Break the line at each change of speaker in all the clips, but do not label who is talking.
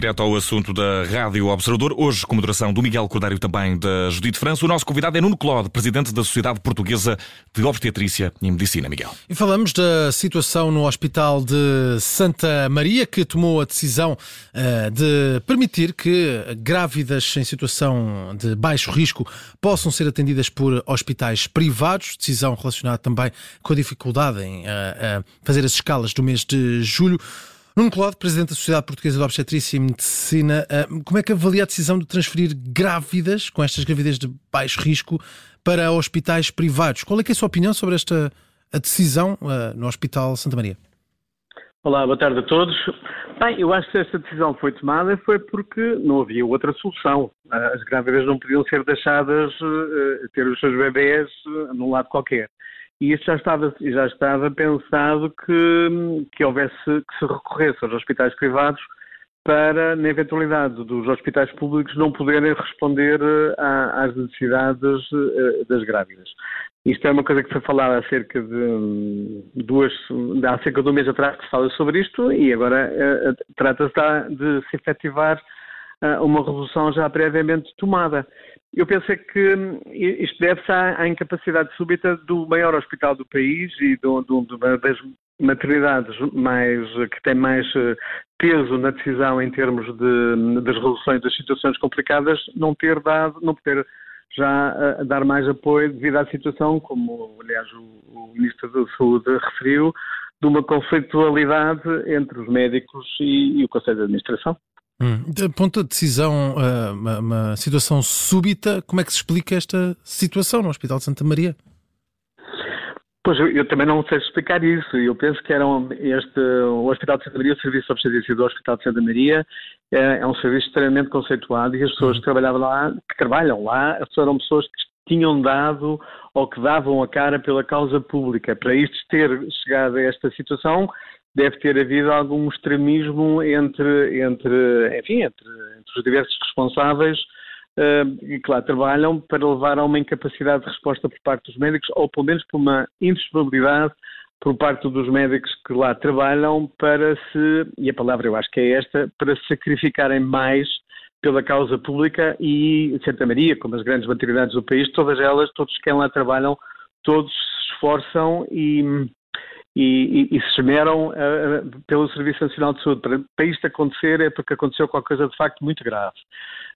direto ao assunto da Rádio Observador, hoje com moderação do Miguel Cordário também da Judite França. O nosso convidado é Nuno Clode, presidente da Sociedade Portuguesa de Obstetrícia e Medicina. Miguel.
E falamos da situação no Hospital de Santa Maria, que tomou a decisão uh, de permitir que grávidas em situação de baixo risco possam ser atendidas por hospitais privados, decisão relacionada também com a dificuldade em uh, uh, fazer as escalas do mês de julho. Nuno Cláudio, Presidente da Sociedade Portuguesa de Obstetrícia e Medicina, eh, como é que avalia a decisão de transferir grávidas, com estas gravidez de baixo risco, para hospitais privados? Qual é, é a sua opinião sobre esta decisão uh, no Hospital Santa Maria?
Olá, boa tarde a todos. Bem, eu acho que esta decisão foi tomada foi porque não havia outra solução. As grávidas não podiam ser deixadas uh, ter os seus bebés num lado qualquer e isso já estava, já estava pensado que, que houvesse, que se recorresse aos hospitais privados para, na eventualidade dos hospitais públicos não poderem responder eh, às necessidades eh, das grávidas. Isto é uma coisa que foi falada há cerca de hum, duas, há cerca de um mês atrás que se fala sobre isto e agora uh, trata-se de se efetivar uma resolução já previamente tomada. Eu penso que hum, isto deve-se à, incapacidade súbita do maior hospital do país e do, do, das maternidades mais, que têm mais eh, peso na decisão em termos de, das resoluções das situações complicadas, não ter dado, não poder já uh, dar mais apoio devido à situação, como aliás o, o Ministro da Saúde referiu, de uma conflitualidade entre os médicos e, e o Conselho de Administração.
Hum. De ponto de decisão, uh, uma, uma, situação súbita, como é que se explica esta situação no Hospital de Santa Maria?
Pois eu, eu também não sei explicar isso. Eu penso que era um, este, o Hospital de Santa Maria, o Serviço de Obstetrícia do Hospital de Santa Maria, é, é, um serviço extremamente conceituado e as pessoas que trabalhavam lá, que trabalham lá, eram pessoas que tinham dado ou que davam a cara pela causa pública. Para isto ter chegado a esta situação, deve ter havido algum extremismo entre, entre, enfim, entre, entre os diversos responsáveis uh, que lá trabalham para levar a uma incapacidade de resposta por parte dos médicos, ou pelo menos por uma indisponibilidade por parte dos médicos que lá trabalham para se, e a palavra eu acho que é esta, para se sacrificarem mais pela causa pública e Santa Maria, como as grandes maternidades do país, todas elas, todos quem lá trabalham, todos se esforçam e, e, e, e se esmeram uh, pelo Serviço Nacional de Saúde. Para, para isto acontecer é porque aconteceu qualquer coisa de facto muito grave.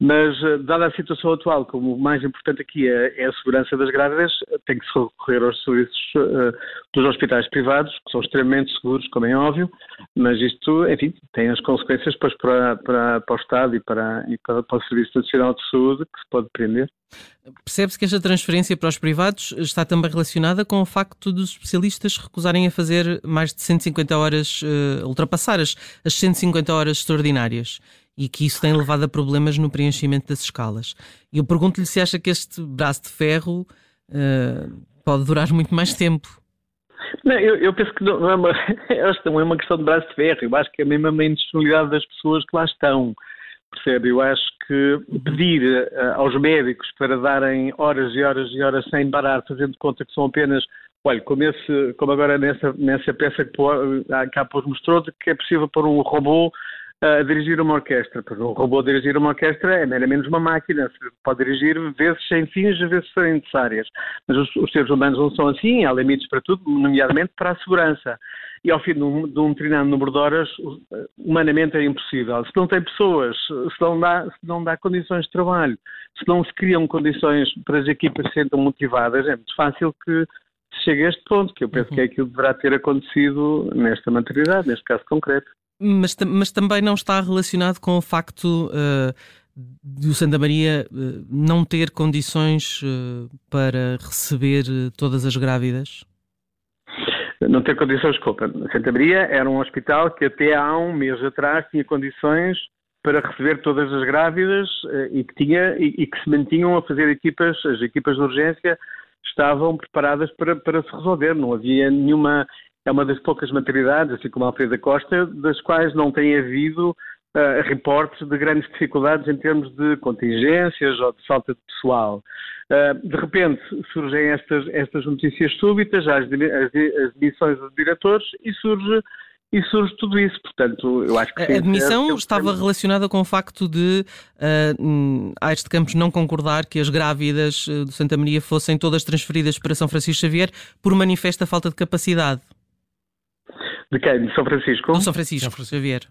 Mas, uh, dada a situação atual, como o mais importante aqui é, é a segurança das grávidas, tem que se recorrer aos serviços uh, dos hospitais privados, que são extremamente seguros, como é óbvio, mas isto, enfim, tem as consequências depois para, para, para o Estado e para, e para, para o Serviço Nacional de Saúde, que se pode prender.
Percebe-se que esta transferência para os privados está também relacionada com o facto dos especialistas recusarem a fazer mais de 150 horas, uh, ultrapassar as, as 150 horas extraordinárias e que isso tem levado a problemas no preenchimento das escalas. E eu pergunto-lhe se acha que este braço de ferro uh, pode durar muito mais tempo.
Não, eu, eu, penso que não é, uma, não é uma questão de braço de ferro, eu acho que é mesmo uma indisponibilidade das pessoas que lá estão. Percebe? Eu acho que pedir uh, aos médicos para darem horas e horas e horas sem parar, fazendo conta que são apenas, olha, como, esse, como agora nessa, nessa peça que, cá pôs mostrou, que é possível pôr um robô a dirigir uma orquestra. Pois um robô a dirigir uma orquestra é meramente uma máquina, pode dirigir vezes sem fins, vezes serem necessárias. Mas os, os, seres humanos não são assim, há limites para tudo, nomeadamente para a segurança e ao fim de um, de um determinado número de horas, humanamente é impossível. Se não tem pessoas, se não, dá, se não dá condições de trabalho, se não se criam condições para as equipas se sentam motivadas, é muito fácil que se chegue a este ponto, que eu penso uhum. que é aquilo que deverá ter acontecido nesta maternidade, neste caso concreto.
Mas, mas também não está relacionado com o facto uh, de o Santa Maria uh, não ter condições uh, para receber todas as grávidas?
não ter condições, desculpa. Santa Maria era um hospital que até há um mês atrás tinha condições para receber todas as grávidas e que tinha e, e, que se mantinham a fazer equipas, as equipas de urgência estavam preparadas para, para se resolver, não havia nenhuma, é uma das poucas maternidades, assim como a Alfreda Costa, das quais não tem havido uh, reportes de grandes dificuldades em termos de contingências ou de falta de pessoal. Uh, de repente surgem estas, estas notícias súbitas, as, as, demissões de diretores, e surge e surge tudo isso. Portanto, eu acho que.
A admissão estava relacionada com o facto de uh, Aires de Campos não concordar que as grávidas do Santa Maria fossem todas transferidas para São Francisco Xavier por manifesta falta de capacidade.
De quem? De São Francisco?
Do São Francisco, São Xavier.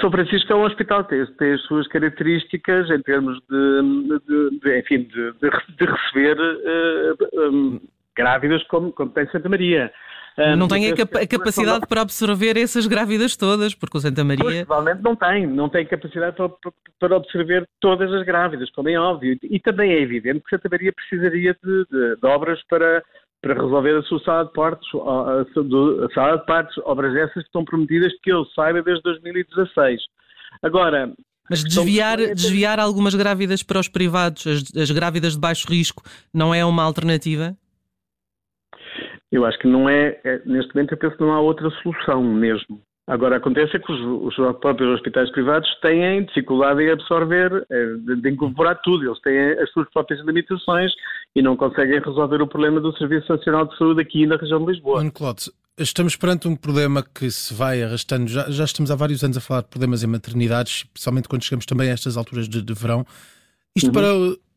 São Francisco é um hospital que tem, tem, as suas características em termos de, de, de enfim, de, de receber uh, um, grávidas como, como tem Santa Maria.
Um, não tem a, cap a capacidade para absorver essas grávidas todas, porque o Santa Maria. Pois,
provavelmente não tem, não tem capacidade para, para absorver todas as grávidas, como é óbvio. E também é evidente que Santa Maria precisaria de, de, de obras para, para resolver a sua sala de partos, a, sala de partos, obras essas que estão prometidas que eu saiba desde 2016. Agora,
mas desviar, desviar algumas grávidas para os privados, as, as, grávidas de baixo risco, não é uma alternativa?
Eu acho que não é, é, neste momento eu penso que não há outra solução mesmo. Agora, acontece é que os, os próprios hospitais privados têm dificuldade em absorver, eh, de, incorporar tudo. Eles têm as suas próprias limitações e não conseguem resolver o problema do Serviço Nacional de Saúde aqui na região de Lisboa.
Mano Claude, estamos perante um problema que se vai arrastando. Já, já, estamos há vários anos a falar de problemas em maternidades, especialmente quando chegamos também a estas alturas de, de verão. Isto uhum. para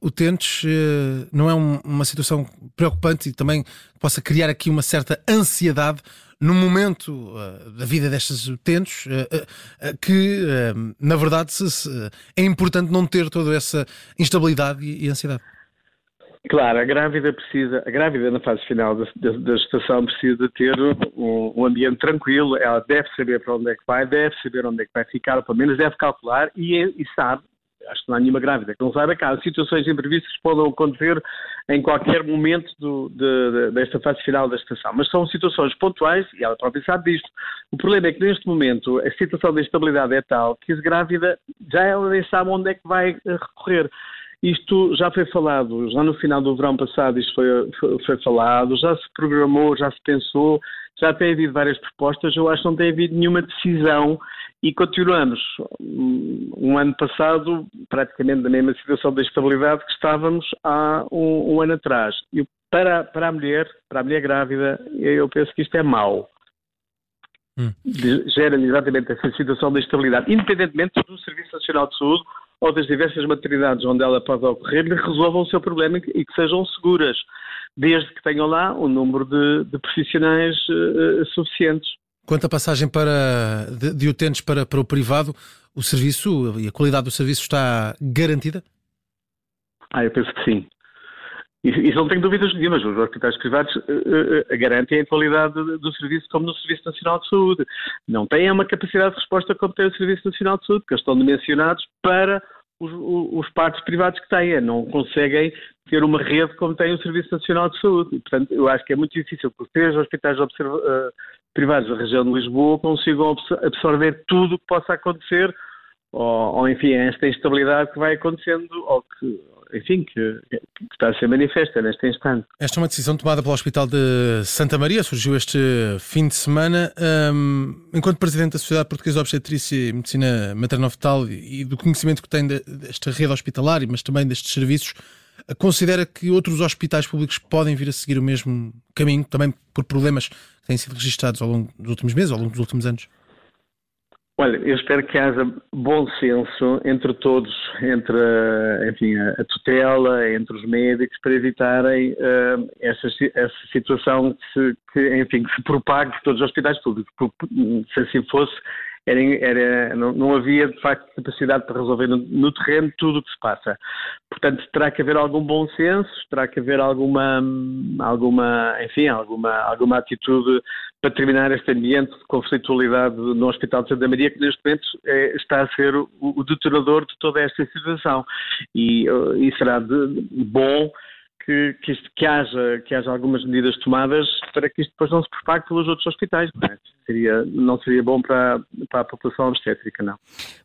utentes eh, não é uma situação preocupante e também possa criar aqui uma certa ansiedade no momento uh, da vida destas utentes, uh, que na verdade é importante não ter toda essa instabilidade e, ansiedade.
Claro, a grávida precisa, a grávida na fase final da, da, da gestação precisa ter um, um, ambiente tranquilo, ela deve saber para onde é que vai, deve saber onde é que vai ficar, ou pelo menos deve calcular e, e sabe acho que não há nenhuma grávida que não saiba que há situações imprevistas que podem acontecer em qualquer momento do, de, de, desta fase final da estação. Mas são situações pontuais e ela própria sabe disto. O problema é que neste momento a situação de instabilidade é tal que a grávida já ela nem sabe onde é que vai recorrer. Isto já foi falado, já no final do verão passado isto foi, foi, foi falado, já se programou, já se pensou, já tem havido várias propostas, eu acho que não tem havido nenhuma decisão e continuamos um ano passado praticamente na mesma situação de estabilidade que estávamos há um, um ano atrás. E para, para a mulher, para a mulher grávida, eu penso que isto é mau. Hum. Gera exatamente essa situação de estabilidade, independentemente do Serviço Nacional de Saúde ou das diversas maternidades onde ela pode ocorrer, resolvam o seu problema e que sejam seguras, desde que tenham lá um número de, de profissionais uh, suficientes.
Quanto à passagem para, de, de utentes para, para o privado, o serviço e a qualidade do serviço está garantida?
Ah, eu penso que sim. Isso não tenho dúvidas nenhumas. Os hospitais privados uh, garantem a qualidade do serviço como no Serviço Nacional de Saúde. Não têm uma capacidade de resposta como tem o Serviço Nacional de Saúde, porque eles estão dimensionados para os, os partos privados que têm. Não conseguem ter uma rede como tem o Serviço Nacional de Saúde. Portanto, eu acho que é muito difícil que os três hospitais observa, uh, privados da região de Lisboa consigam absorver tudo o que possa acontecer, ou, ou, enfim, esta instabilidade que vai acontecendo, ou que, enfim, que, que, está a ser manifesta neste instante.
Esta é uma decisão tomada pelo Hospital de Santa Maria, surgiu este fim de semana. Um, enquanto Presidente da Sociedade Portuguesa de Obstetrícia e Medicina Materno-Fetal e do conhecimento que tem desta rede hospitalar, mas também destes serviços, considera que outros hospitais públicos podem vir a seguir o mesmo caminho, também por problemas que têm sido registados ao longo dos últimos meses, ao longo dos últimos anos?
Olha, eu espero que haja bom senso entre todos, entre enfim, a tutela, entre os médicos, para evitarem uh, essa, essa situação que, se, que, enfim, que se propague por todos os hospitais públicos. Se assim fosse, era, era, não, não, havia de facto capacidade para resolver no, no, terreno tudo o que se passa. Portanto, terá que haver algum bom senso, terá que haver alguma, alguma, enfim, alguma, alguma atitude para terminar este ambiente de conflitualidade no Hospital de Santa Maria, que neste momento é, está a ser o, o detonador de toda esta situação. E, e será de, bom que, que, isto, que, haja, que haja algumas medidas tomadas para que isto depois não se propague pelos outros hospitais. Não, é? seria, não seria bom para, para a população obstétrica, não.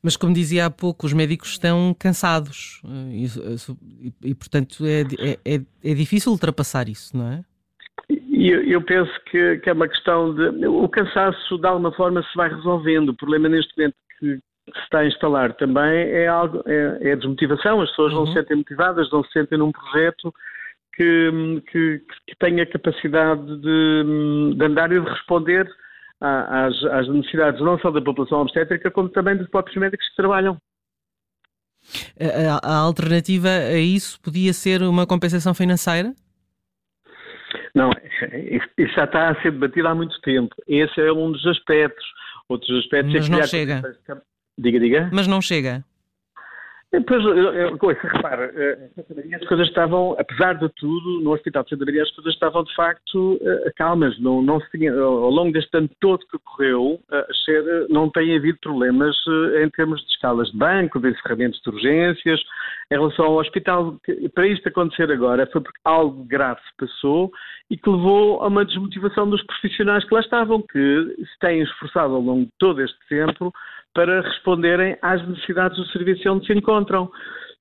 Mas, como dizia há pouco, os médicos estão cansados e, e, e portanto, é, é, é, é difícil ultrapassar isso, não é?
Eu, eu penso que, que, é uma questão de. O cansaço, de alguma forma, se vai resolvendo. O problema neste momento que, que se está a instalar também é algo é, é a desmotivação. As pessoas uhum. não se sentem motivadas, não se sentem num projeto que, que, que tenha capacidade de, de, andar e de responder às, às necessidades não só da população obstétrica, como também dos próprios médicos que trabalham.
A, a, alternativa a isso podia ser uma compensação financeira?
Não, isso já está a ser debatido há muito tempo. Esse é um dos aspectos. Outros aspectos
Mas
é
não chega.
Diga, diga.
Mas não chega.
Pois, repara, eh, as coisas estavam, apesar de tudo, no Hospital de Santa Maria as coisas estavam de facto eh, calmas. Não, não tinha, ao longo deste ano todo que ocorreu, eh, não tem havido problemas em termos de escalas de banco, de encerramentos de urgências. Em relação ao hospital, para isto acontecer agora foi porque algo grave se passou e que levou a uma desmotivação dos profissionais que lá estavam, que se têm esforçado ao longo de todo este tempo para responderem às necessidades do serviço onde se encontram.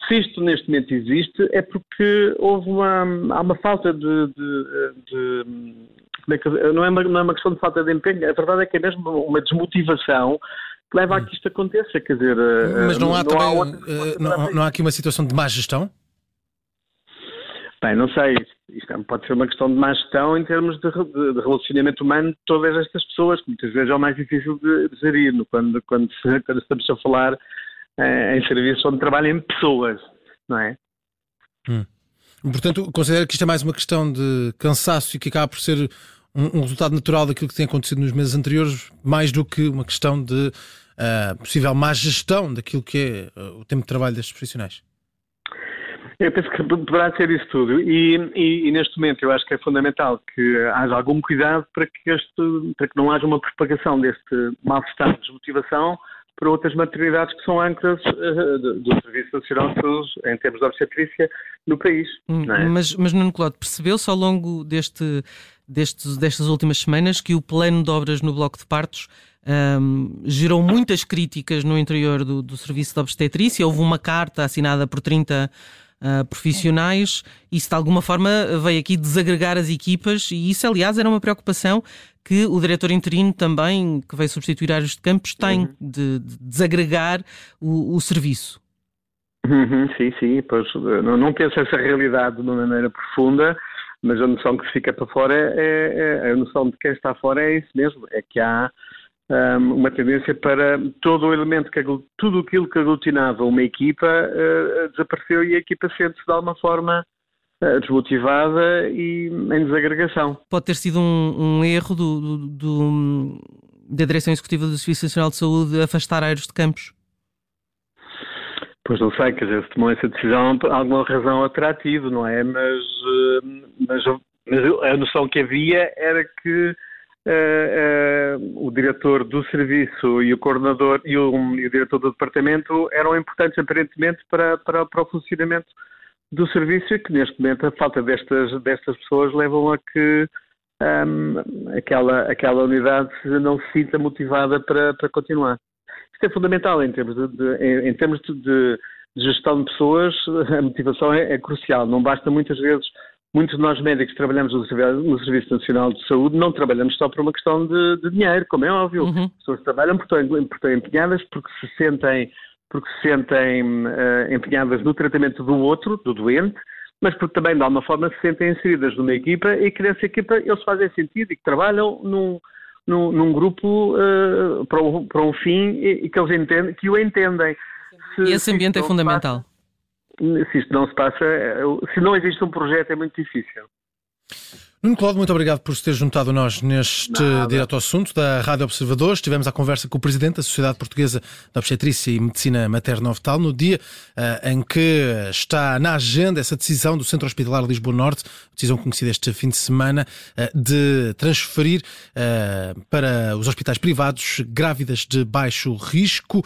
Se isto neste momento existe, é porque houve uma, há uma falta de, de, de é não, é uma, não é uma questão de falta de empenho, a verdade é que é mesmo uma desmotivação que leva a que isto aconteça. Quer dizer,
Mas não há não também, há outra, não, não há aqui uma situação de má gestão?
Bem, não sei. Isto é, pode ser uma questão de má gestão em termos de, de, relacionamento humano de todas estas pessoas, que muitas vezes é o mais difícil de, de gerir, quando, quando, quando, estamos a falar eh, em serviços onde trabalham pessoas, não é?
Hum. Portanto, considera que isto é mais uma questão de cansaço e que acaba por ser um, um, resultado natural daquilo que tem acontecido nos meses anteriores, mais do que uma questão de uh, possível má gestão daquilo que é uh, o tempo de trabalho destes profissionais?
Eu penso que poderá ser isso tudo. E, e, e, neste momento eu acho que é fundamental que haja algum cuidado para que, este, para que não haja uma propagação deste mal-estar de desmotivação para outras maternidades que são âncoras uh, do, do, Serviço Nacional de Saúde em termos de obstetrícia no país.
Hum, é? Mas, mas Nuno Cláudio, percebeu-se ao longo deste, destes, destas últimas semanas que o plano de obras no Bloco de Partos um, gerou muitas críticas no interior do, do Serviço de Obstetrícia. Houve uma carta assinada por 30 uh, profissionais. Isso de alguma forma veio aqui desagregar as equipas e isso, aliás, era uma preocupação que o diretor interino também, que veio substituir Áreos de Campos, tem uhum. de, de, desagregar o, o serviço.
Uhum, sim, sim, pois, não, não penso essa realidade de uma maneira profunda, mas a noção que fica para fora é, é, é, a noção de quem está fora é isso mesmo, é que há um, uma tendência para todo o elemento, que, tudo aquilo que aglutinava uma equipa uh, desapareceu e a equipa sente-se de alguma forma uh, desmotivada e em desagregação.
Pode ter sido um, um erro do, do, do, da Direção Executiva do Serviço Nacional de Saúde afastar aéreos de campos?
Pois não sei, quer dizer, se tomou essa decisão, alguma razão tido, não é? Mas, mas, mas a noção que havia era que Uh, o diretor do serviço e o coordenador e o, e o, diretor do departamento eram importantes aparentemente para, para, para, o funcionamento do serviço e que neste momento a falta destas, destas pessoas levam a que um, aquela, aquela unidade não se sinta motivada para, para continuar. Isto é fundamental em termos de, de em, em, termos de, de, gestão de pessoas, a motivação é, é crucial. Não basta muitas vezes muitos de nós médicos que trabalhamos no Serviço Nacional de Saúde não trabalhamos só por uma questão de, de dinheiro, como é óbvio. Uhum. As pessoas trabalham porque estão, porque estão empenhadas, porque se sentem, porque se sentem uh, empenhadas no tratamento do outro, do doente, mas porque também, de alguma forma, se sentem inseridas numa equipa e que nessa equipa eles fazem sentido e que trabalham num, num, num grupo uh, para, um, para um fim e, e, que eles entendem, que o entendem.
Se, e esse ambiente é fundamental.
Se isto não se passa, se não existe um projeto, é muito difícil.
Nuno Cláudio, muito obrigado por se ter juntado a nós neste Nada. direto ao assunto da Rádio Observador. Estivemos à conversa com o Presidente da Sociedade Portuguesa de Obstetrícia e Medicina Materno-Fetal no dia uh, em que está na agenda essa decisão do Centro Hospitalar Lisboa Norte, decisão conhecida este fim de semana, uh, de transferir uh, para os hospitais privados grávidas de baixo risco,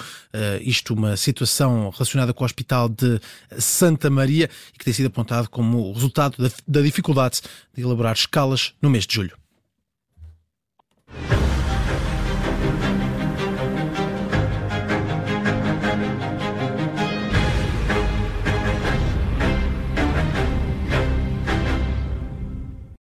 isto uma situação relacionada com o Hospital de Santa Maria e que tem sido apontado como resultado da, da dificuldade de elaborar escalas no mês de julho.